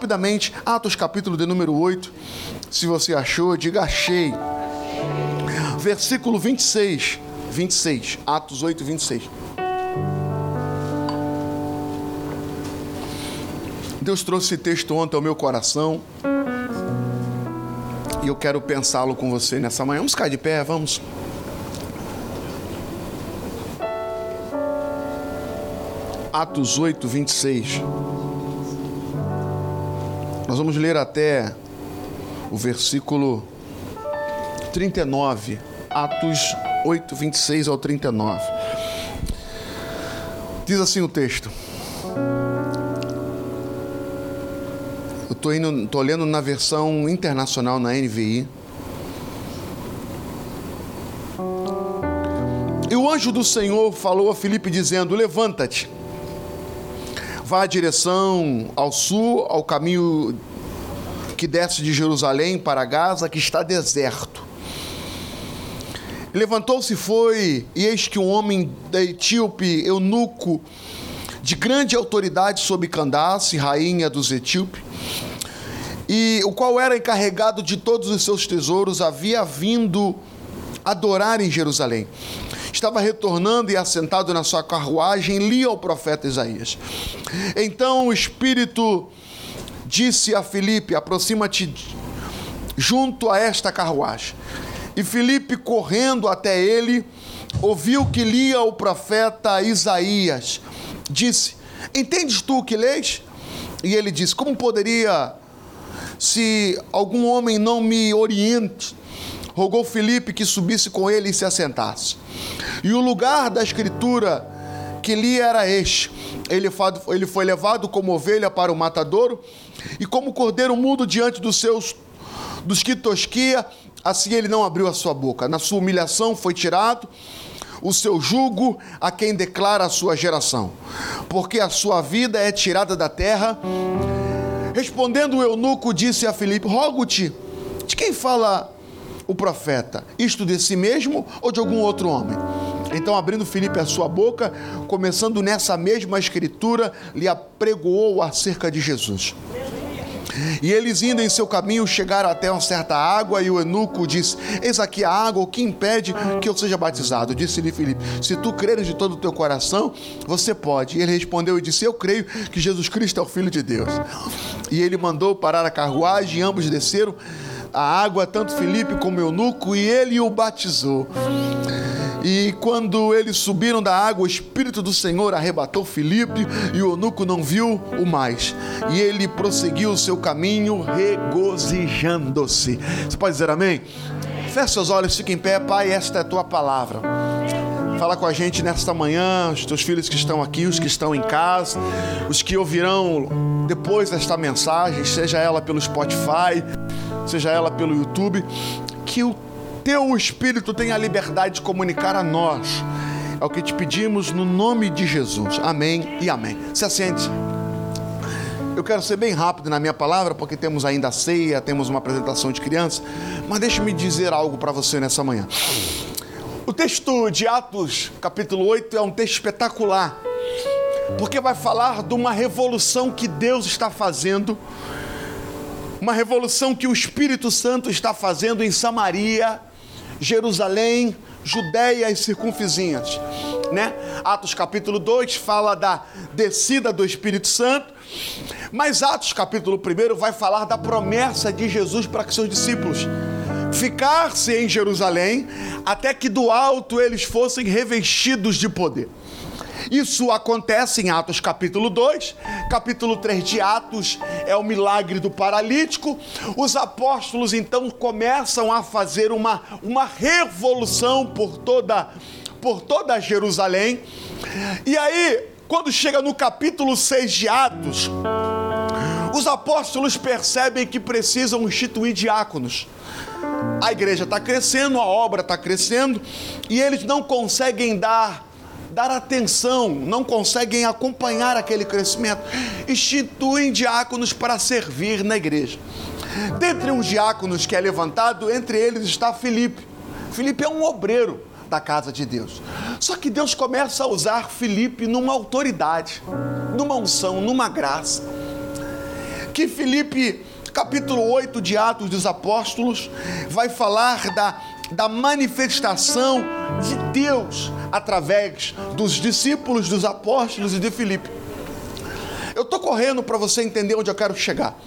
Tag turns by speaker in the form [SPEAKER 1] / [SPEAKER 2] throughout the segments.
[SPEAKER 1] rapidamente, Atos capítulo de número 8. Se você achou, diga achei. Versículo 26. 26. Atos 8, 26. Deus trouxe esse texto ontem ao meu coração. E eu quero pensá-lo com você nessa manhã. Vamos ficar de pé, vamos. Atos 8, 26. Nós vamos ler até o versículo 39. Atos 8, 26 ao 39. Diz assim o texto. Eu estou indo, tô lendo na versão internacional na NVI. E o anjo do Senhor falou a Filipe dizendo: Levanta-te vá à direção ao sul, ao caminho que desce de Jerusalém para Gaza, que está deserto. Levantou-se foi, e eis que um homem da Etíope, eunuco, de grande autoridade sobre Candace, rainha dos etíopes, e o qual era encarregado de todos os seus tesouros, havia vindo adorar em Jerusalém estava retornando e assentado na sua carruagem, lia o profeta Isaías. Então o Espírito disse a Filipe: aproxima-te junto a esta carruagem. E Filipe, correndo até ele, ouviu que lia o profeta Isaías. Disse: Entendes tu o que lês? E ele disse: Como poderia, se algum homem não me oriente? rogou Filipe que subisse com ele e se assentasse. E o lugar da escritura que li era este: ele foi levado como ovelha para o matadouro, e como cordeiro mudo diante dos seus dos que tosquia, assim ele não abriu a sua boca. Na sua humilhação foi tirado o seu jugo a quem declara a sua geração, porque a sua vida é tirada da terra. Respondendo o eunuco, disse a Filipe: Rogo-te, de quem fala o profeta? Isto de si mesmo ou de algum outro homem? Então, abrindo Filipe a sua boca, começando nessa mesma escritura, lhe apregoou acerca de Jesus. E eles indo em seu caminho chegaram até uma certa água e o eunuco disse: Eis aqui a água, o que impede que eu seja batizado? Disse-lhe Filipe: Se tu creres de todo o teu coração, você pode. E ele respondeu e disse: Eu creio que Jesus Cristo é o Filho de Deus. E ele mandou parar a carruagem e ambos desceram a água, tanto Felipe como o eunuco, e ele o batizou. E quando eles subiram da água, o Espírito do Senhor arrebatou Filipe e o eunuco não viu o mais. E ele prosseguiu o seu caminho, regozijando-se. Você pode dizer amém? Feche seus olhos, fique em pé, Pai, esta é a tua palavra. Fala com a gente nesta manhã, os teus filhos que estão aqui, os que estão em casa, os que ouvirão depois desta mensagem, seja ela pelo Spotify, seja ela pelo YouTube, que o teu Espírito tenha a liberdade de comunicar a nós. É o que te pedimos no nome de Jesus. Amém e amém. Se assente. Eu quero ser bem rápido na minha palavra, porque temos ainda a ceia, temos uma apresentação de crianças, mas deixe-me dizer algo para você nessa manhã. O texto de Atos, capítulo 8, é um texto espetacular, porque vai falar de uma revolução que Deus está fazendo uma revolução que o Espírito Santo está fazendo em Samaria, Jerusalém, Judéia e circunvizinhas. Né? Atos capítulo 2 fala da descida do Espírito Santo, mas Atos capítulo 1 vai falar da promessa de Jesus para seus discípulos ficar-se em Jerusalém até que do alto eles fossem revestidos de poder. Isso acontece em Atos capítulo 2, capítulo 3 de Atos é o milagre do paralítico. Os apóstolos então começam a fazer uma, uma revolução por toda, por toda Jerusalém. E aí, quando chega no capítulo 6 de Atos, os apóstolos percebem que precisam instituir diáconos. A igreja está crescendo, a obra está crescendo, e eles não conseguem dar dar atenção, não conseguem acompanhar aquele crescimento, instituem diáconos para servir na igreja. Dentre os diáconos que é levantado, entre eles está Filipe. Filipe é um obreiro da casa de Deus. Só que Deus começa a usar Filipe numa autoridade, numa unção, numa graça. que Filipe, capítulo 8 de Atos dos Apóstolos, vai falar da, da manifestação de Deus através dos discípulos, dos apóstolos e de Filipe. Eu estou correndo para você entender onde eu quero chegar.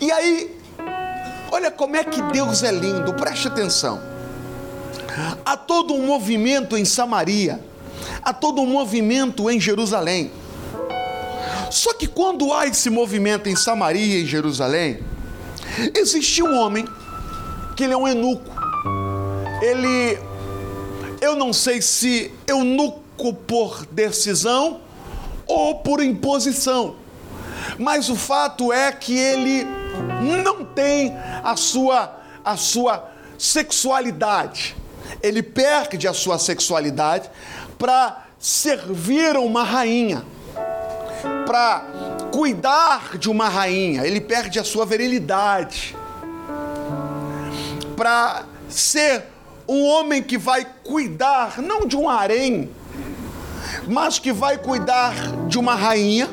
[SPEAKER 1] E aí, olha como é que Deus é lindo, preste atenção. Há todo um movimento em Samaria, há todo um movimento em Jerusalém. Só que quando há esse movimento em Samaria e em Jerusalém, existe um homem que ele é um eunuco. Ele, eu não sei se eunuco por decisão ou por imposição, mas o fato é que ele não tem a sua, a sua sexualidade. Ele perde a sua sexualidade para servir uma rainha para cuidar de uma rainha, ele perde a sua virilidade. Para ser um homem que vai cuidar, não de um harém, mas que vai cuidar de uma rainha.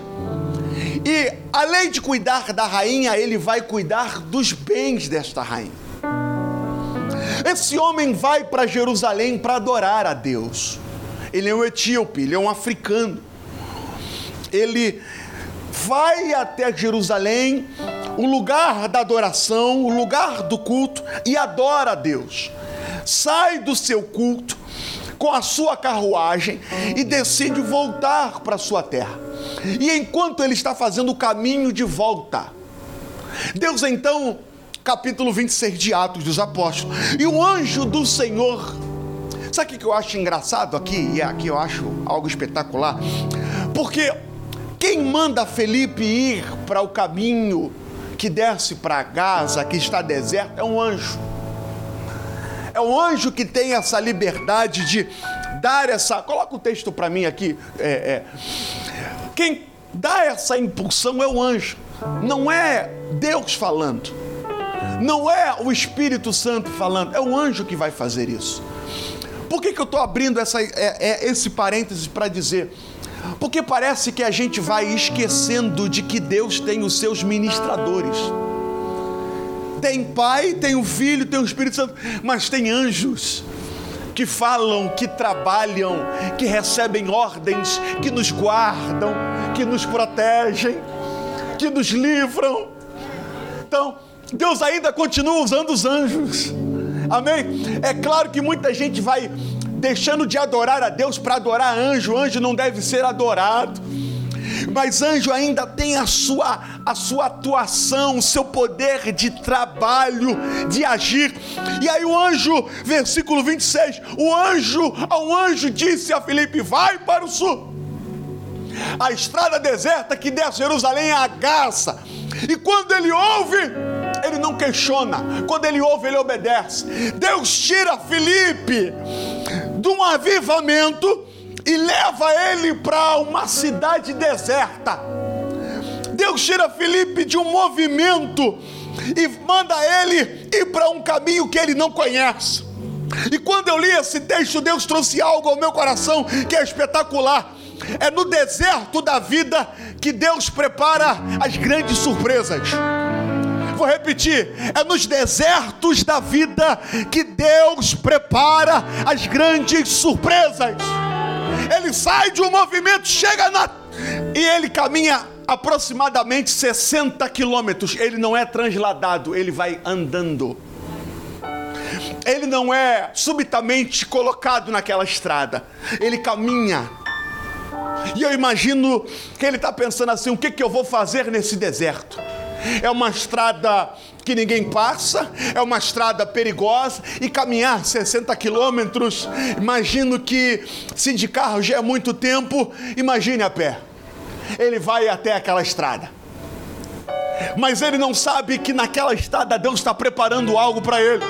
[SPEAKER 1] E além de cuidar da rainha, ele vai cuidar dos bens desta rainha. Esse homem vai para Jerusalém para adorar a Deus. Ele é um etíope, ele é um africano ele vai até Jerusalém, o lugar da adoração, o lugar do culto, e adora a Deus. Sai do seu culto com a sua carruagem e decide voltar para sua terra. E enquanto ele está fazendo o caminho de volta, Deus então, capítulo 26 de Atos dos Apóstolos, e o anjo do Senhor, sabe o que eu acho engraçado aqui? E aqui eu acho algo espetacular, porque quem manda Felipe ir para o caminho que desce para Gaza, que está deserto, é um anjo. É um anjo que tem essa liberdade de dar essa. Coloca o texto para mim aqui. É, é. Quem dá essa impulsão é o anjo, não é Deus falando, não é o Espírito Santo falando, é o anjo que vai fazer isso. Por que, que eu estou abrindo essa, é, é, esse parêntese para dizer? Porque parece que a gente vai esquecendo de que Deus tem os seus ministradores. Tem Pai, tem o Filho, tem o Espírito Santo, mas tem anjos que falam, que trabalham, que recebem ordens, que nos guardam, que nos protegem, que nos livram. Então, Deus ainda continua usando os anjos. Amém? É claro que muita gente vai deixando de adorar a Deus para adorar anjo. Anjo não deve ser adorado. Mas anjo ainda tem a sua, a sua atuação, o seu poder de trabalho, de agir. E aí o anjo, versículo 26, o anjo, ao anjo disse a Filipe: Vai para o sul. A estrada deserta que desce a Jerusalém é a Gaza. E quando ele ouve, ele não questiona. Quando ele ouve, ele obedece. Deus tira Filipe de um avivamento e leva ele para uma cidade deserta. Deus tira Felipe de um movimento e manda ele ir para um caminho que ele não conhece. E quando eu li esse texto, Deus trouxe algo ao meu coração que é espetacular. É no deserto da vida que Deus prepara as grandes surpresas. Vou repetir: é nos desertos da vida que Deus prepara as grandes surpresas. Ele sai de um movimento, chega na. e ele caminha aproximadamente 60 quilômetros. Ele não é transladado, ele vai andando. Ele não é subitamente colocado naquela estrada. Ele caminha. E eu imagino que ele está pensando assim: o que, que eu vou fazer nesse deserto? É uma estrada que ninguém passa, é uma estrada perigosa e caminhar 60 quilômetros, imagino que se de carro já é muito tempo, imagine a pé. Ele vai até aquela estrada. Mas ele não sabe que naquela estrada Deus está preparando algo para ele.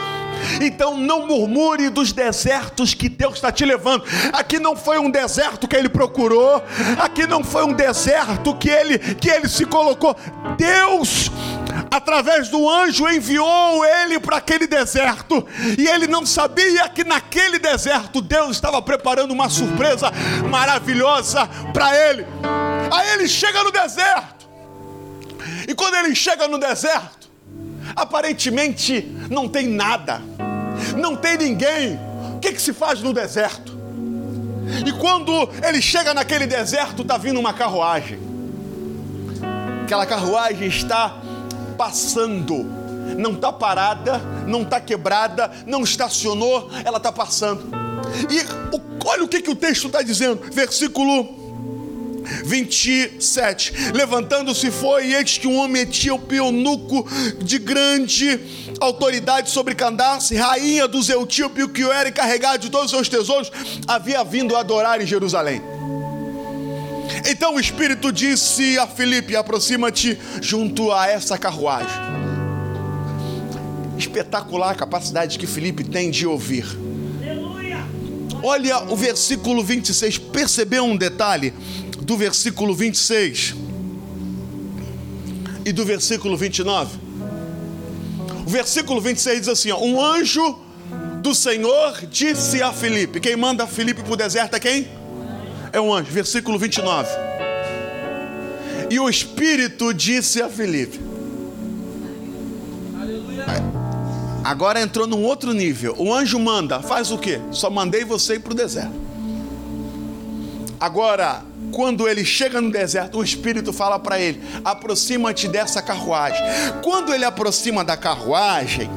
[SPEAKER 1] Então não murmure dos desertos que Deus está te levando. Aqui não foi um deserto que ele procurou, aqui não foi um deserto que ele que ele se colocou. Deus através do anjo enviou ele para aquele deserto, e ele não sabia que naquele deserto Deus estava preparando uma surpresa maravilhosa para ele. Aí ele chega no deserto. E quando ele chega no deserto, aparentemente não tem nada, não tem ninguém. O que, que se faz no deserto? E quando ele chega naquele deserto, está vindo uma carruagem. Aquela carruagem está passando, não está parada, não está quebrada, não estacionou, ela está passando. E olha o que, que o texto está dizendo, versículo 27. Levantando-se foi, e eis que um homem etíope, eunuco de grande autoridade sobre Candace, rainha dos etíopes, que era encarregado de todos os seus tesouros, havia vindo adorar em Jerusalém. Então o Espírito disse a Filipe: aproxima-te junto a essa carruagem. Espetacular a capacidade que Filipe tem de ouvir. Olha o versículo 26, percebeu um detalhe? Do versículo 26 e do versículo 29. O versículo 26 diz assim: ó, Um anjo do Senhor disse a Filipe: Quem manda Filipe para o deserto é quem? É um anjo. Versículo 29. E o Espírito disse a Filipe: Agora entrou num outro nível. O anjo manda, faz o quê? Só mandei você ir para o deserto. Agora, quando ele chega no deserto, o Espírito fala para ele: aproxima-te dessa carruagem. Quando ele aproxima da carruagem,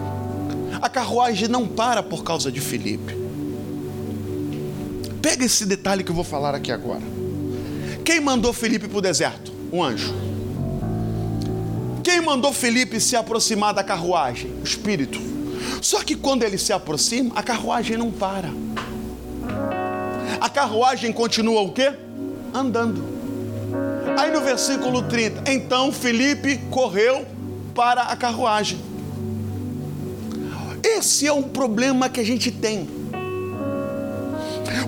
[SPEAKER 1] a carruagem não para por causa de Felipe. Pega esse detalhe que eu vou falar aqui agora. Quem mandou Felipe para o deserto? Um anjo. Quem mandou Felipe se aproximar da carruagem? O Espírito. Só que quando ele se aproxima, a carruagem não para. A carruagem continua o quê? andando. Aí no versículo 30, então Felipe correu para a carruagem. Esse é um problema que a gente tem.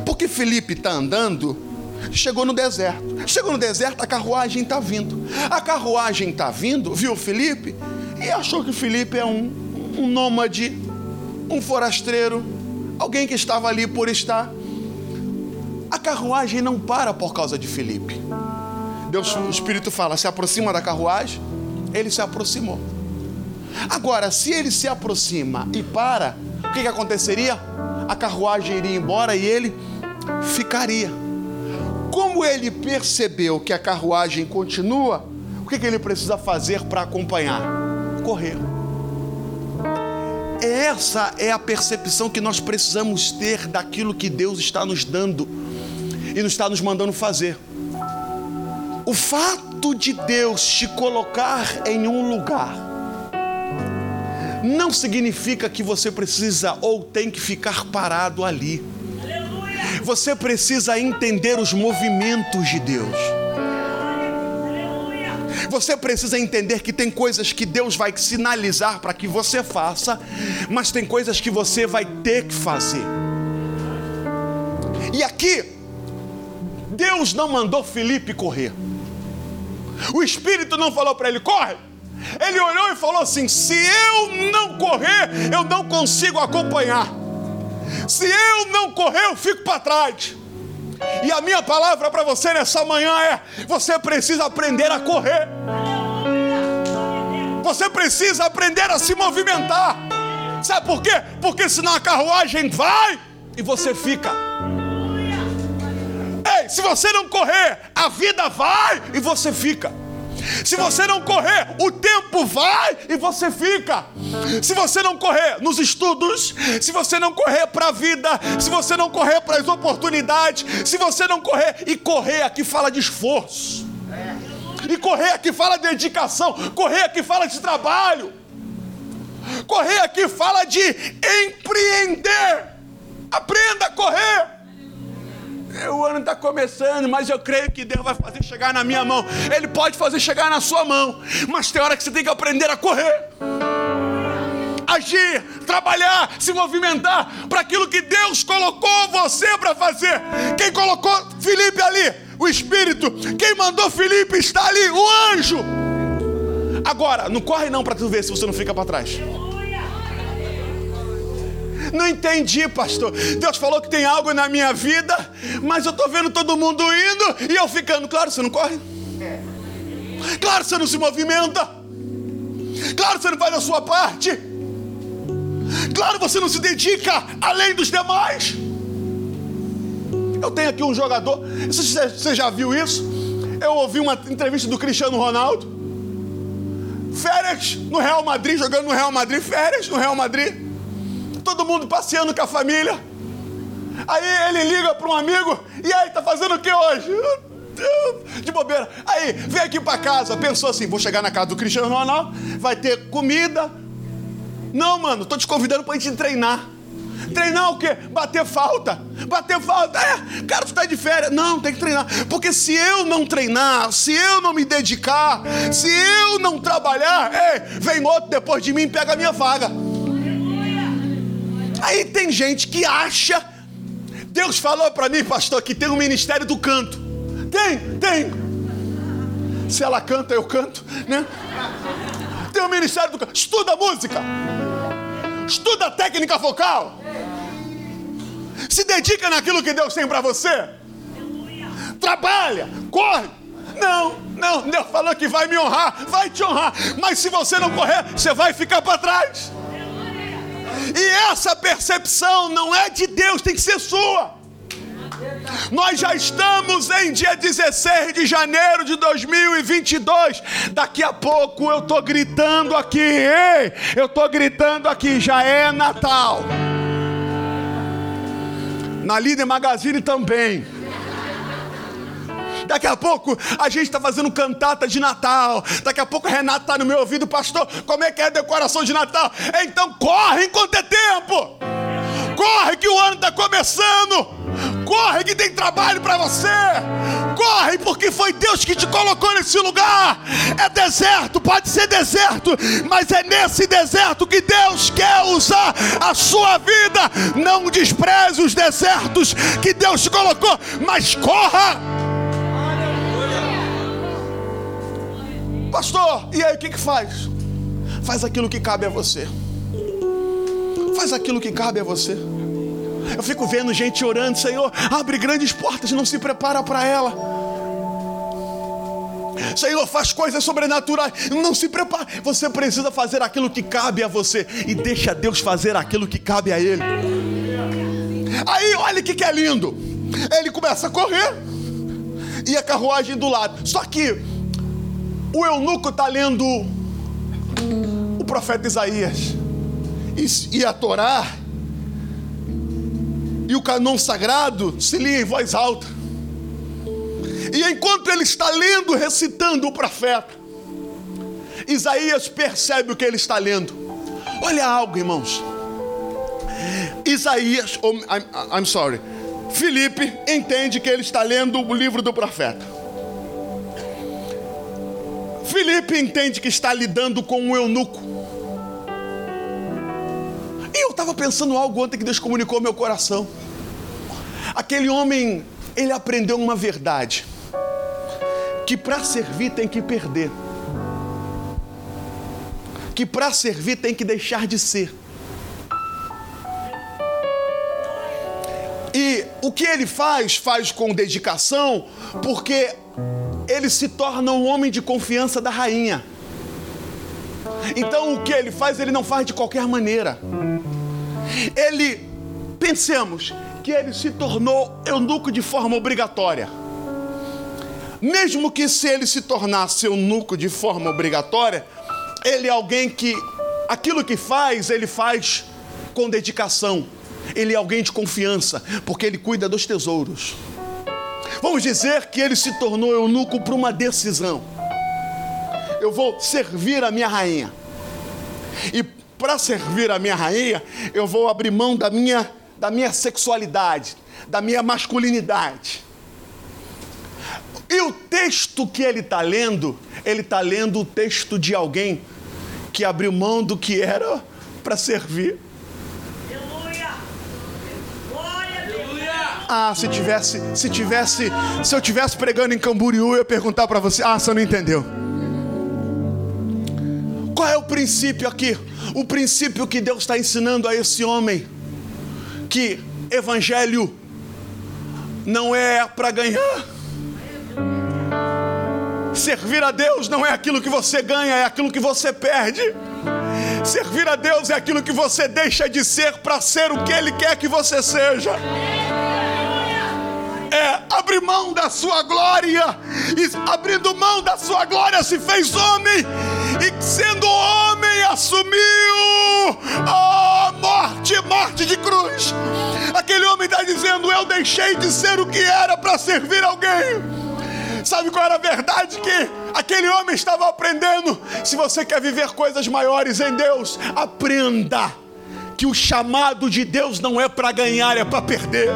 [SPEAKER 1] Porque Felipe está andando, chegou no deserto. Chegou no deserto, a carruagem está vindo. A carruagem está vindo, viu Felipe e achou que Felipe é um, um nômade, um forasteiro, alguém que estava ali por estar. A carruagem não para por causa de Felipe. Deus, o Espírito fala: se aproxima da carruagem. Ele se aproximou. Agora, se ele se aproxima e para, o que, que aconteceria? A carruagem iria embora e ele ficaria. Como ele percebeu que a carruagem continua, o que, que ele precisa fazer para acompanhar? Correr. Essa é a percepção que nós precisamos ter daquilo que Deus está nos dando e está nos mandando fazer. O fato de Deus te colocar em um lugar não significa que você precisa ou tem que ficar parado ali. Você precisa entender os movimentos de Deus. Você precisa entender que tem coisas que Deus vai sinalizar para que você faça, mas tem coisas que você vai ter que fazer. E aqui Deus não mandou Felipe correr. O Espírito não falou para ele: corre. Ele olhou e falou assim: se eu não correr, eu não consigo acompanhar. Se eu não correr, eu fico para trás. E a minha palavra para você nessa manhã é: você precisa aprender a correr. Você precisa aprender a se movimentar. Sabe por quê? Porque senão a carruagem vai e você fica. Ei, se você não correr, a vida vai e você fica. Se você não correr, o tempo vai e você fica. Se você não correr nos estudos, se você não correr para a vida, se você não correr para as oportunidades, se você não correr, e correr aqui fala de esforço, e correr aqui fala de dedicação, correr aqui fala de trabalho, correr aqui fala de empreender. Aprenda a correr. O ano está começando, mas eu creio que Deus vai fazer chegar na minha mão. Ele pode fazer chegar na sua mão, mas tem hora que você tem que aprender a correr, agir, trabalhar, se movimentar para aquilo que Deus colocou você para fazer. Quem colocou Felipe ali? O Espírito. Quem mandou Felipe está ali? O anjo. Agora, não corre não para tu ver se você não fica para trás. Não entendi, pastor. Deus falou que tem algo na minha vida, mas eu estou vendo todo mundo indo e eu ficando. Claro, você não corre? Claro, você não se movimenta. Claro, você não faz a sua parte. Claro, você não se dedica além dos demais. Eu tenho aqui um jogador. Você já viu isso? Eu ouvi uma entrevista do Cristiano Ronaldo. Férias no Real Madrid, jogando no Real Madrid, férias no Real Madrid. Todo mundo passeando com a família. Aí ele liga para um amigo, e aí, tá fazendo o que hoje? De bobeira. Aí, vem aqui para casa. Pensou assim: vou chegar na casa do Cristiano Ronaldo, vai ter comida. Não, mano, tô te convidando pra gente treinar. Treinar o quê? Bater falta. Bater falta. É, cara, tu tá de férias. Não, tem que treinar. Porque se eu não treinar, se eu não me dedicar, se eu não trabalhar, ei, vem outro depois de mim e pega a minha vaga. Aí tem gente que acha. Deus falou para mim, pastor, que tem um ministério do canto. Tem, tem. Se ela canta, eu canto, né? Tem um ministério do canto. Estuda música. Estuda técnica vocal. Se dedica naquilo que Deus tem para você. Trabalha, corre. Não, não, Deus falou que vai me honrar, vai te honrar. Mas se você não correr, você vai ficar para trás. E essa percepção não é de Deus, tem que ser sua. Nós já estamos em dia 16 de janeiro de 2022. Daqui a pouco eu tô gritando aqui, ei, eu tô gritando aqui, já é Natal. Na Líder Magazine também. Daqui a pouco a gente está fazendo cantata de Natal. Daqui a pouco o Renato está no meu ouvido, pastor. Como é que é a decoração de Natal? Então corre enquanto é tempo. Corre que o ano está começando. Corre que tem trabalho para você. Corre porque foi Deus que te colocou nesse lugar. É deserto, pode ser deserto, mas é nesse deserto que Deus quer usar a sua vida. Não despreze os desertos que Deus te colocou, mas corra. Pastor, e aí o que, que faz? Faz aquilo que cabe a você. Faz aquilo que cabe a você. Eu fico vendo gente orando, Senhor, abre grandes portas, não se prepara para ela. Senhor, faz coisas sobrenaturais, não se prepara. Você precisa fazer aquilo que cabe a você e deixa Deus fazer aquilo que cabe a Ele. Aí, olha o que, que é lindo. Ele começa a correr e a carruagem do lado. Só que o eunuco está lendo o profeta Isaías e a Torá e o canon sagrado se lia em voz alta. E enquanto ele está lendo, recitando o profeta, Isaías percebe o que ele está lendo. Olha algo, irmãos. Isaías, oh, I'm, I'm sorry, Felipe entende que ele está lendo o livro do profeta. Felipe entende que está lidando com um eunuco. E eu estava pensando algo ontem que Deus comunicou ao meu coração. Aquele homem, ele aprendeu uma verdade: que para servir tem que perder, que para servir tem que deixar de ser. E o que ele faz, faz com dedicação, porque ele se torna um homem de confiança da rainha. Então o que ele faz, ele não faz de qualquer maneira. Ele, pensemos, que ele se tornou eunuco de forma obrigatória. Mesmo que se ele se tornasse eunuco de forma obrigatória, ele é alguém que aquilo que faz, ele faz com dedicação. Ele é alguém de confiança, porque ele cuida dos tesouros. Vamos dizer que ele se tornou eunuco por uma decisão. Eu vou servir a minha rainha. E para servir a minha rainha, eu vou abrir mão da minha da minha sexualidade, da minha masculinidade. E o texto que ele está lendo, ele está lendo o texto de alguém que abriu mão do que era para servir. Ah, se tivesse, se tivesse, se eu tivesse pregando em Camboriú, eu ia perguntar para você: Ah, você não entendeu? Qual é o princípio aqui? O princípio que Deus está ensinando a esse homem que evangelho não é para ganhar Servir a Deus não é aquilo que você ganha, é aquilo que você perde. Servir a Deus é aquilo que você deixa de ser para ser o que Ele quer que você seja. Abrir mão da sua glória, e abrindo mão da sua glória se fez homem, e sendo homem assumiu a morte, morte de cruz. Aquele homem está dizendo: Eu deixei de ser o que era para servir alguém. Sabe qual era a verdade que aquele homem estava aprendendo? Se você quer viver coisas maiores em Deus, aprenda que o chamado de Deus não é para ganhar, é para perder.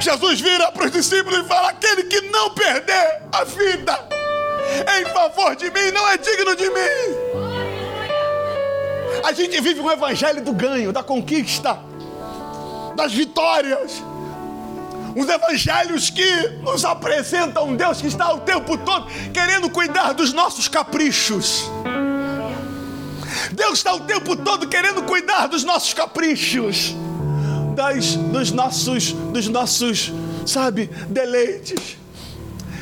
[SPEAKER 1] Jesus vira para os discípulos e fala: aquele que não perder a vida em favor de mim não é digno de mim. A gente vive um evangelho do ganho, da conquista, das vitórias uns evangelhos que nos apresentam um Deus que está o tempo todo querendo cuidar dos nossos caprichos. Deus está o tempo todo querendo cuidar dos nossos caprichos, das, dos nossos, dos nossos, sabe, deleites.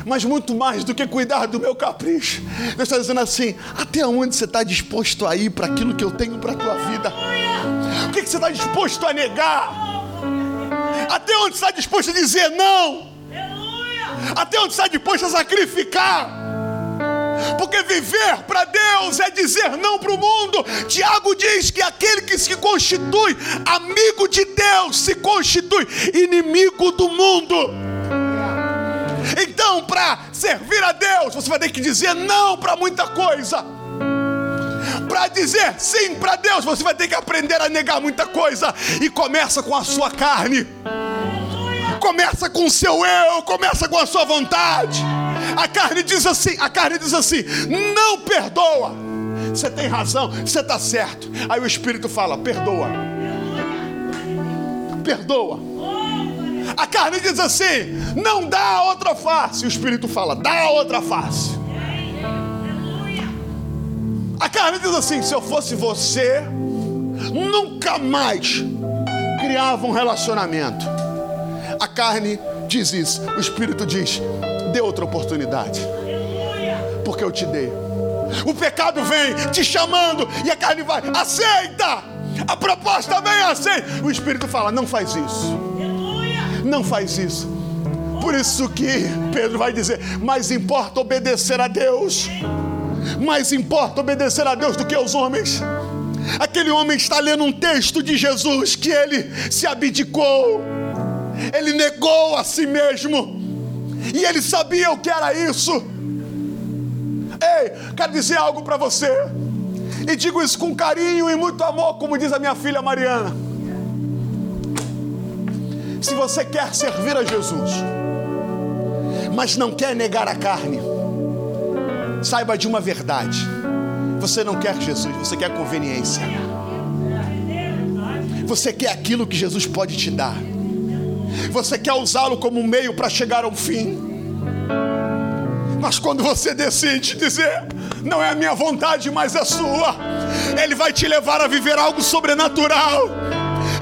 [SPEAKER 1] Mas muito mais do que cuidar do meu capricho, Deus está dizendo assim: até onde você está disposto a ir para aquilo que eu tenho para a tua vida? O que, que você está disposto a negar? Até onde está disposto a dizer não? Até onde está disposto a sacrificar? Porque viver para Deus é dizer não para o mundo. Tiago diz que aquele que se constitui amigo de Deus se constitui inimigo do mundo. Então, para servir a Deus, você vai ter que dizer não para muita coisa. Para dizer sim para Deus, você vai ter que aprender a negar muita coisa. E começa com a sua carne. Começa com o seu eu, começa com a sua vontade. A carne diz assim, a carne diz assim: "Não perdoa". Você tem razão, você está certo. Aí o Espírito fala: "Perdoa". Perdoa. A carne diz assim: "Não dá a outra face". O Espírito fala: "Dá a outra face". A carne diz assim: se eu fosse você, nunca mais criava um relacionamento. A carne diz isso, o Espírito diz: dê outra oportunidade, porque eu te dei. O pecado vem te chamando e a carne vai, aceita! A proposta vem, aceita! O Espírito fala: não faz isso, não faz isso. Por isso que Pedro vai dizer: mais importa obedecer a Deus mais importa obedecer a Deus do que aos homens. Aquele homem está lendo um texto de Jesus que ele se abdicou, ele negou a si mesmo, e ele sabia o que era isso. Ei, quero dizer algo para você, e digo isso com carinho e muito amor, como diz a minha filha Mariana. Se você quer servir a Jesus, mas não quer negar a carne, Saiba de uma verdade: você não quer Jesus, você quer conveniência. Você quer aquilo que Jesus pode te dar. Você quer usá-lo como um meio para chegar ao fim. Mas quando você decide dizer, não é a minha vontade, mas é sua, Ele vai te levar a viver algo sobrenatural.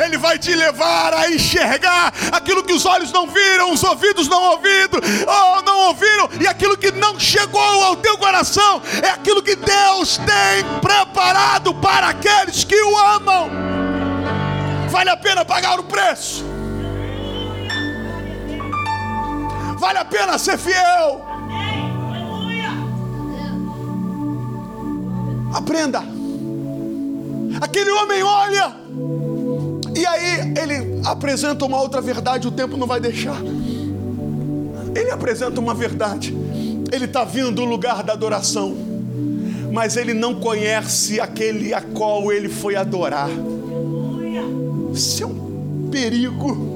[SPEAKER 1] Ele vai te levar a enxergar aquilo que os olhos não viram, os ouvidos não ouviram, ou não ouviram, e aquilo que não chegou ao teu coração é aquilo que Deus tem preparado para aqueles que o amam. Vale a pena pagar o preço. Vale a pena ser fiel. Aprenda. Aquele homem olha e aí ele apresenta uma outra verdade, o tempo não vai deixar. Ele apresenta uma verdade. Ele está vindo do lugar da adoração, mas ele não conhece aquele a qual ele foi adorar. Isso é um perigo.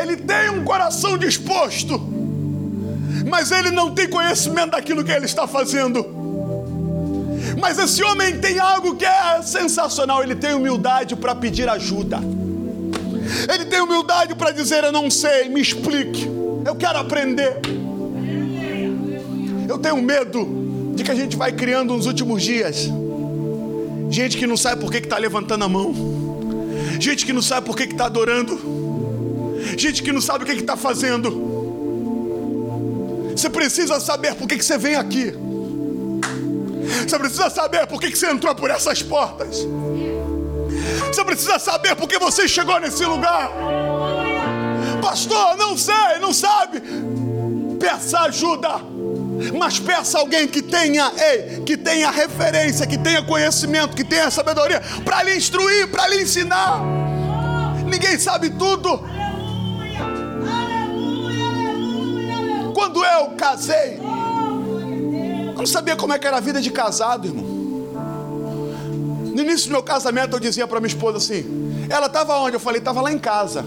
[SPEAKER 1] Ele tem um coração disposto, mas ele não tem conhecimento daquilo que ele está fazendo. Mas esse homem tem algo que é sensacional. Ele tem humildade para pedir ajuda. Ele tem humildade para dizer: Eu não sei, me explique. Eu quero aprender. Eu tenho medo de que a gente vai criando nos últimos dias. Gente que não sabe por que está levantando a mão. Gente que não sabe por que está adorando. Gente que não sabe o que está fazendo. Você precisa saber por que, que você vem aqui. Você precisa saber por que, que você entrou por essas portas. Você precisa saber por que você chegou nesse lugar. Pastor, não sei, não sabe. Peça ajuda. Mas peça alguém que tenha, ei, que tenha referência, que tenha conhecimento, que tenha sabedoria para lhe instruir, para lhe ensinar. Ninguém sabe tudo. Quando eu casei, eu não sabia como é que era a vida de casado, irmão. No início do meu casamento, eu dizia para minha esposa assim: ela estava onde? Eu falei: estava lá em casa.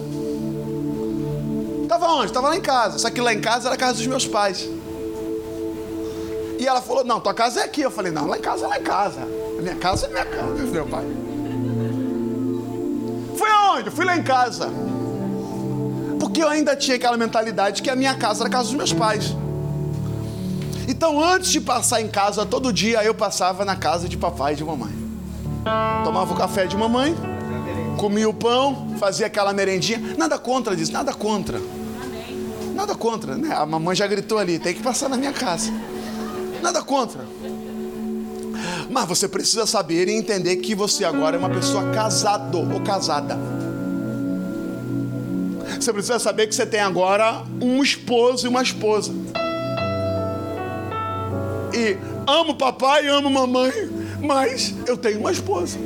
[SPEAKER 1] Estava onde? Estava lá em casa. Só que lá em casa era a casa dos meus pais. E ela falou: Não, tua casa é aqui. Eu falei: Não, lá em casa é lá em casa. A minha casa é minha casa, meu pai. Fui aonde? Fui lá em casa. Porque eu ainda tinha aquela mentalidade que a minha casa era a casa dos meus pais. Então, antes de passar em casa, todo dia eu passava na casa de papai e de mamãe. Tomava o café de mamãe, comia o pão, fazia aquela merendinha. Nada contra disso, nada contra. Nada contra, né? A mamãe já gritou ali, tem que passar na minha casa. Nada contra. Mas você precisa saber e entender que você agora é uma pessoa casado ou casada. Você precisa saber que você tem agora um esposo e uma esposa. E amo papai, amo mamãe, mas eu tenho uma esposa.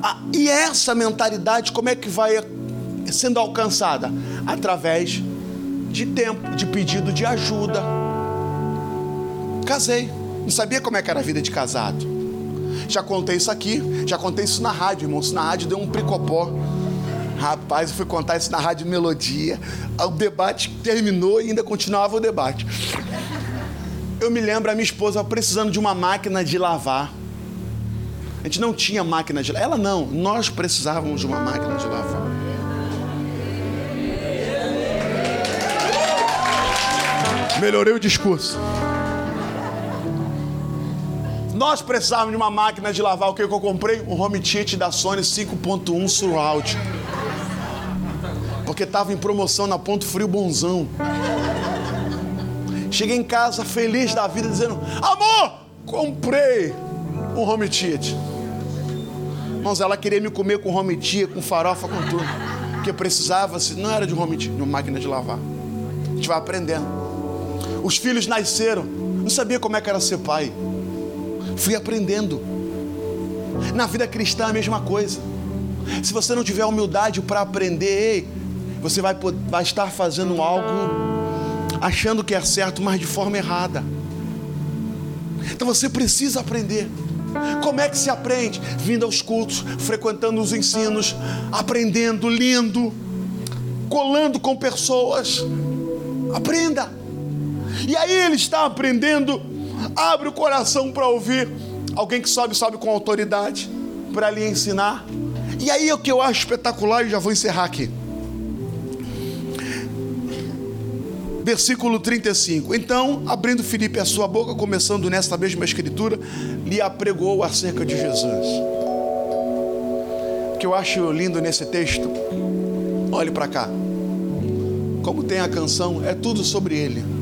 [SPEAKER 1] Ah, e essa mentalidade, como é que vai sendo alcançada? Através de tempo, de pedido de ajuda Casei. Não sabia como é que era a vida de casado. Já contei isso aqui, já contei isso na rádio, irmão. Isso na rádio deu um pricopó. Rapaz, eu fui contar isso na rádio Melodia. O debate terminou e ainda continuava o debate. Eu me lembro a minha esposa precisando de uma máquina de lavar. A gente não tinha máquina de lavar. Ela não, nós precisávamos de uma máquina de lavar. Melhorei o discurso. Nós precisávamos de uma máquina de lavar. O que, que eu comprei? Um home theater da Sony 5.1 Surround. Porque estava em promoção na Ponto Frio Bonzão. Cheguei em casa feliz da vida, dizendo: Amor, comprei um home theater. Irmãos, ela queria me comer com home theater, com farofa, com tudo. Porque precisava, não era de home theater, de uma máquina de lavar. A gente vai aprendendo. Os filhos nasceram, não sabia como é que era ser pai. Fui aprendendo. Na vida cristã é a mesma coisa. Se você não tiver humildade para aprender, você vai, vai estar fazendo algo achando que é certo, mas de forma errada. Então você precisa aprender. Como é que se aprende? Vindo aos cultos, frequentando os ensinos, aprendendo, lendo, colando com pessoas. Aprenda. E aí ele está aprendendo Abre o coração para ouvir. Alguém que sobe, sobe com autoridade para lhe ensinar. E aí o que eu acho espetacular, e já vou encerrar aqui. Versículo 35. Então, abrindo Filipe a sua boca, começando nesta mesma escritura, lhe apregou acerca de Jesus. O que eu acho lindo nesse texto, olhe para cá. Como tem a canção, é tudo sobre ele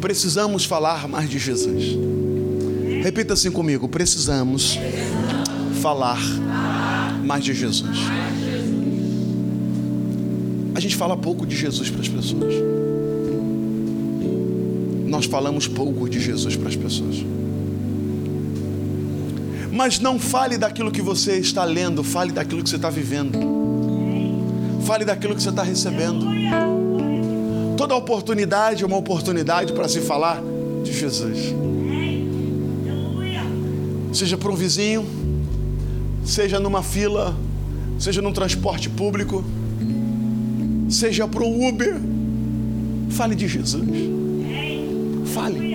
[SPEAKER 1] precisamos falar mais de Jesus. Repita assim comigo: precisamos falar mais de Jesus. A gente fala pouco de Jesus para as pessoas. Nós falamos pouco de Jesus para as pessoas. Mas não fale daquilo que você está lendo, fale daquilo que você está vivendo. Fale daquilo que você está recebendo. Toda oportunidade é uma oportunidade para se falar de Jesus. Seja para um vizinho, seja numa fila, seja num transporte público, seja para um Uber. Fale de Jesus. Fale.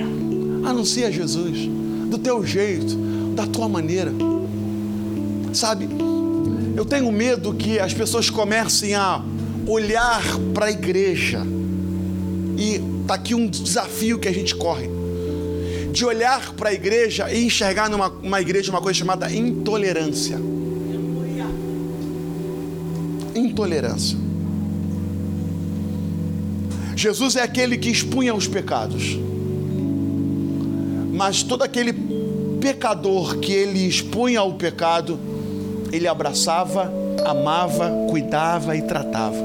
[SPEAKER 1] Anuncie Jesus. Do teu jeito, da tua maneira. Sabe, eu tenho medo que as pessoas comecem a olhar para a igreja e está aqui um desafio que a gente corre: de olhar para a igreja e enxergar numa uma igreja uma coisa chamada intolerância. Intolerância. Jesus é aquele que expunha os pecados. Mas todo aquele pecador que ele expunha o pecado, ele abraçava, amava, cuidava e tratava.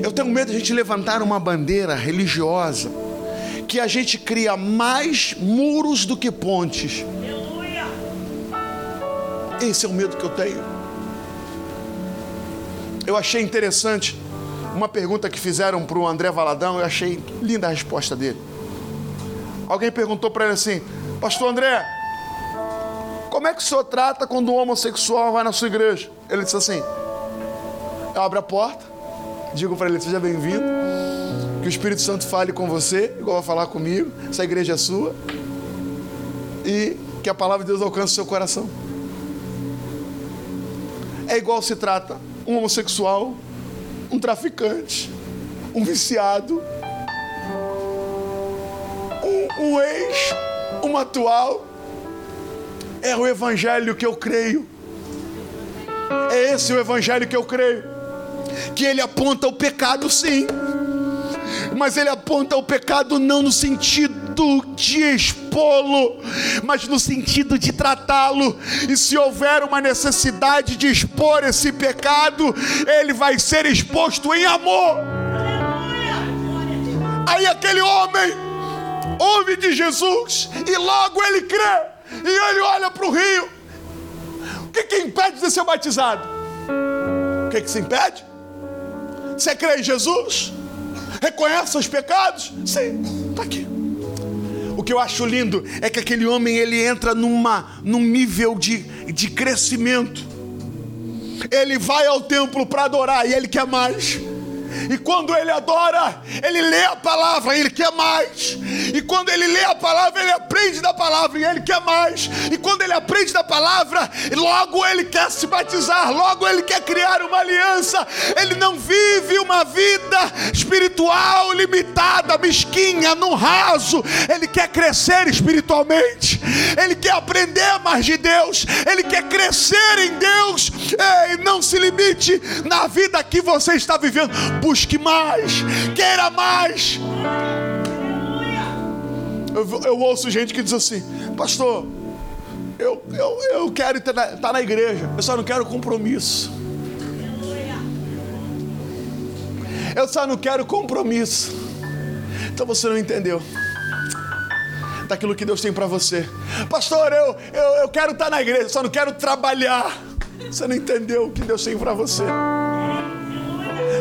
[SPEAKER 1] Eu tenho medo de a gente levantar uma bandeira religiosa que a gente cria mais muros do que pontes. Esse é o medo que eu tenho. Eu achei interessante uma pergunta que fizeram para o André Valadão, eu achei linda a resposta dele. Alguém perguntou para ele assim: Pastor André, como é que o senhor trata quando um homossexual vai na sua igreja? Ele disse assim: Eu abro a porta, digo para ele: Seja bem-vindo, que o Espírito Santo fale com você, igual vai falar comigo, essa igreja é sua, e que a palavra de Deus alcance o seu coração. É igual se trata um homossexual, um traficante, um viciado, um, um ex, um atual. É o evangelho que eu creio. É esse o evangelho que eu creio. Que ele aponta o pecado, sim. Mas ele aponta o pecado não no sentido de expô-lo, mas no sentido de tratá-lo. E se houver uma necessidade de expor esse pecado, ele vai ser exposto em amor. Aí aquele homem ouve de Jesus e logo ele crê. E ele olha para o rio. O que, que impede de ser batizado? O que, que se impede? Você crê em Jesus? Reconhece os pecados? Sim, está aqui. O que eu acho lindo é que aquele homem ele entra numa, num nível de, de crescimento. Ele vai ao templo para adorar e ele quer mais. E quando ele adora, ele lê a palavra e ele quer mais. E quando ele lê a palavra, ele aprende da palavra e ele quer mais. E quando ele aprende da palavra, logo ele quer se batizar, logo ele quer criar uma aliança. Ele não vive uma vida espiritual limitada, mesquinha, no raso. Ele quer crescer espiritualmente. Ele quer aprender mais de Deus. Ele quer crescer em Deus. Ei, não se limite na vida que você está vivendo busque mais, queira mais. Eu, eu, ouço gente que diz assim, pastor, eu, eu, eu quero estar na, estar na igreja, eu só não quero compromisso. Eu só não quero compromisso. Então você não entendeu daquilo que Deus tem para você. Pastor, eu, eu, eu quero estar na igreja, só não quero trabalhar. Você não entendeu o que Deus tem para você.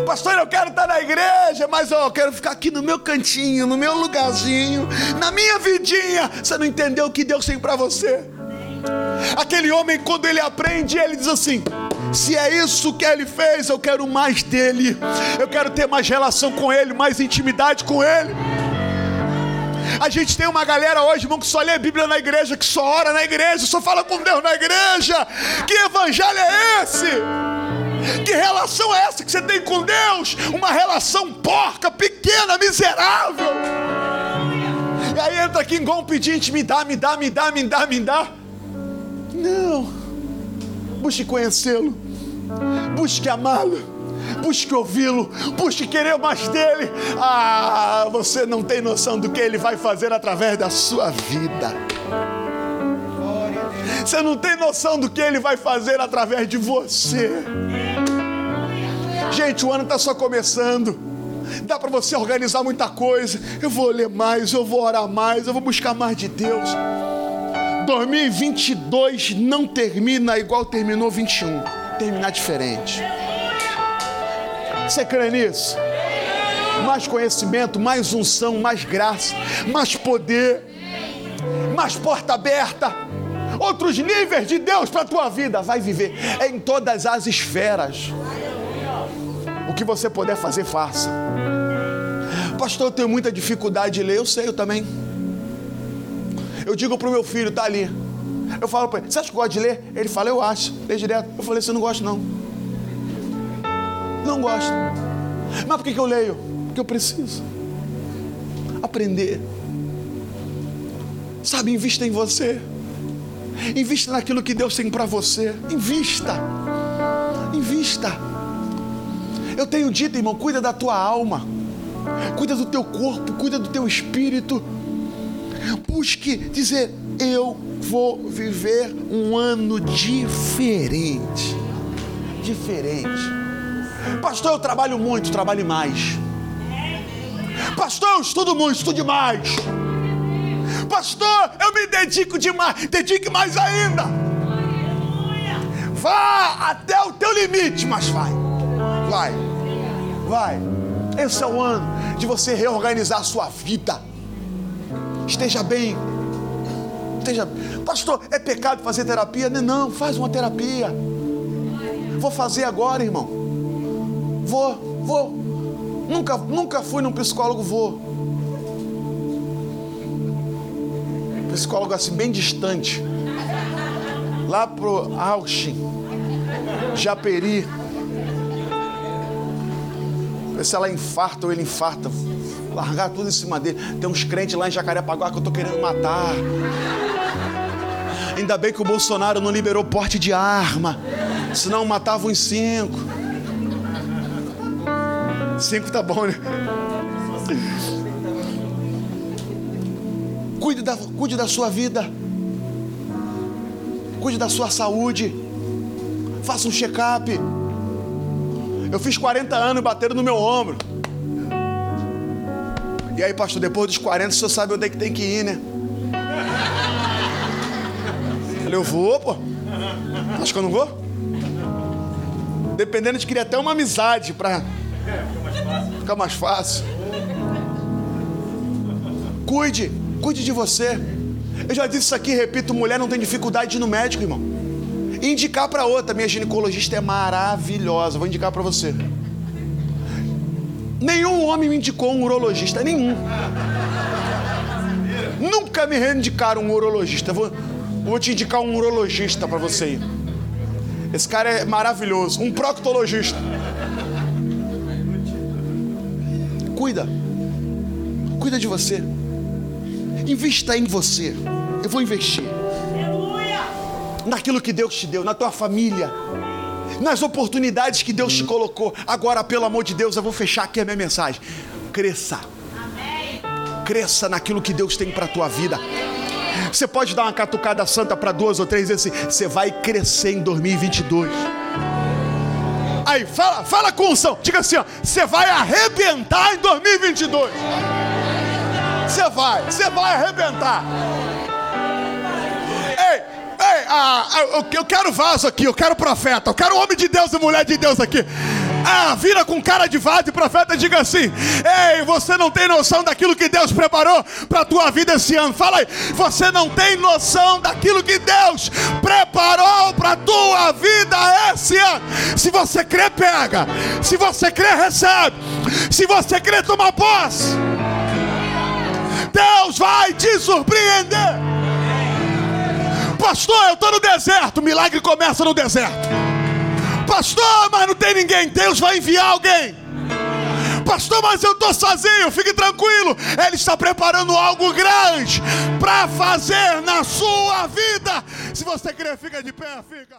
[SPEAKER 1] Pastor, eu quero estar na igreja, mas eu quero ficar aqui no meu cantinho, no meu lugarzinho, na minha vidinha. Você não entendeu o que Deus tem para você? Aquele homem, quando ele aprende, ele diz assim: se é isso que ele fez, eu quero mais dele, eu quero ter mais relação com ele, mais intimidade com ele. A gente tem uma galera hoje, irmão, que só lê a Bíblia na igreja, que só ora na igreja, só fala com Deus na igreja. Que evangelho é esse? Que relação é essa que você tem com Deus? Uma relação porca, pequena, miserável. E aí entra aqui um pedinte, me dá, me dá, me dá, me dá, me dá. Não. Busque conhecê-lo. Busque amá-lo busque ouvi-lo, busque querer mais dele. Ah, você não tem noção do que ele vai fazer através da sua vida. Você não tem noção do que ele vai fazer através de você. Gente, o ano está só começando. Dá para você organizar muita coisa. Eu vou ler mais, eu vou orar mais, eu vou buscar mais de Deus. 2022 não termina igual terminou 21. Terminar diferente. Você crê nisso? Mais conhecimento, mais unção, mais graça, mais poder, mais porta aberta, outros níveis de Deus para a tua vida. Vai viver em todas as esferas. Que você puder fazer, faça. Pastor, eu tenho muita dificuldade de ler. Eu sei, eu também. Eu digo para o meu filho, tá ali. Eu falo para ele, você acha que gosta de ler? Ele fala, eu acho. Lê direto. Eu falei, você não gosta não. Não gosto. Mas por que, que eu leio? Porque eu preciso aprender. Sabe, invista em você. Invista naquilo que Deus tem para você. Invista. Invista. Eu tenho dito, irmão, cuida da tua alma, cuida do teu corpo, cuida do teu espírito. Busque dizer: Eu vou viver um ano diferente. Diferente. Pastor, eu trabalho muito, trabalhe mais. Pastor, eu estudo muito, estude mais. Pastor, eu me dedico demais, dedique mais ainda. Vá até o teu limite, mas vai. Vai. Vai. Esse é o ano de você reorganizar a sua vida. Esteja bem. Esteja. Pastor, é pecado fazer terapia? Não, faz uma terapia. Vou fazer agora, irmão. Vou, vou. Nunca, nunca fui num psicólogo, vou. Psicólogo assim, bem distante. Lá pro Auxin, Japeri. Se ela infarta ou ele infarta. Largar tudo em cima dele. Tem uns crentes lá em Jacarepaguá que eu tô querendo matar. Ainda bem que o Bolsonaro não liberou porte de arma. Senão matavam uns cinco. Cinco tá bom, né? Cuide da, cuide da sua vida. Cuide da sua saúde. Faça um check-up. Eu fiz 40 anos batendo no meu ombro. E aí, pastor, depois dos 40, o senhor sabe onde é que tem que ir, né? Eu falei, eu vou, pô. Acho que eu não vou? Dependendo, a gente queria até uma amizade para ficar mais fácil. Cuide, cuide de você. Eu já disse isso aqui, repito, mulher não tem dificuldade de ir no médico, irmão. Indicar para outra, minha ginecologista é maravilhosa, vou indicar para você. Nenhum homem me indicou um urologista, nenhum. Nunca me reindicaram um urologista. Vou, vou te indicar um urologista para você ir. Esse cara é maravilhoso, um proctologista. Cuida. Cuida de você. Invista em você. Eu vou investir. Naquilo que Deus te deu, na tua família, nas oportunidades que Deus te colocou. Agora, pelo amor de Deus, eu vou fechar aqui a minha mensagem. Cresça. Cresça naquilo que Deus tem para a tua vida. Você pode dar uma catucada santa para duas ou três vezes assim, você vai crescer em 2022. Aí, fala, fala com unção. Diga assim, ó, você vai arrebentar em 2022. Você vai, você vai arrebentar. Ah, eu, quero vaso aqui, eu quero profeta, eu quero homem de Deus e mulher de Deus aqui. Ah, vira com cara de vaso e profeta diga assim: Ei, você não tem noção daquilo que Deus preparou para a tua vida esse ano. Fala aí, você não tem noção daquilo que Deus preparou para a tua vida esse ano. Se você crê, pega. Se você crê, recebe. Se você crê, toma posse. Deus vai te surpreender. Pastor, eu estou no deserto. Milagre começa no deserto. Pastor, mas não tem ninguém. Deus vai enviar alguém. Pastor, mas eu estou sozinho. Fique tranquilo. Ele está preparando algo grande para fazer na sua vida. Se você crer, fica de pé, fica.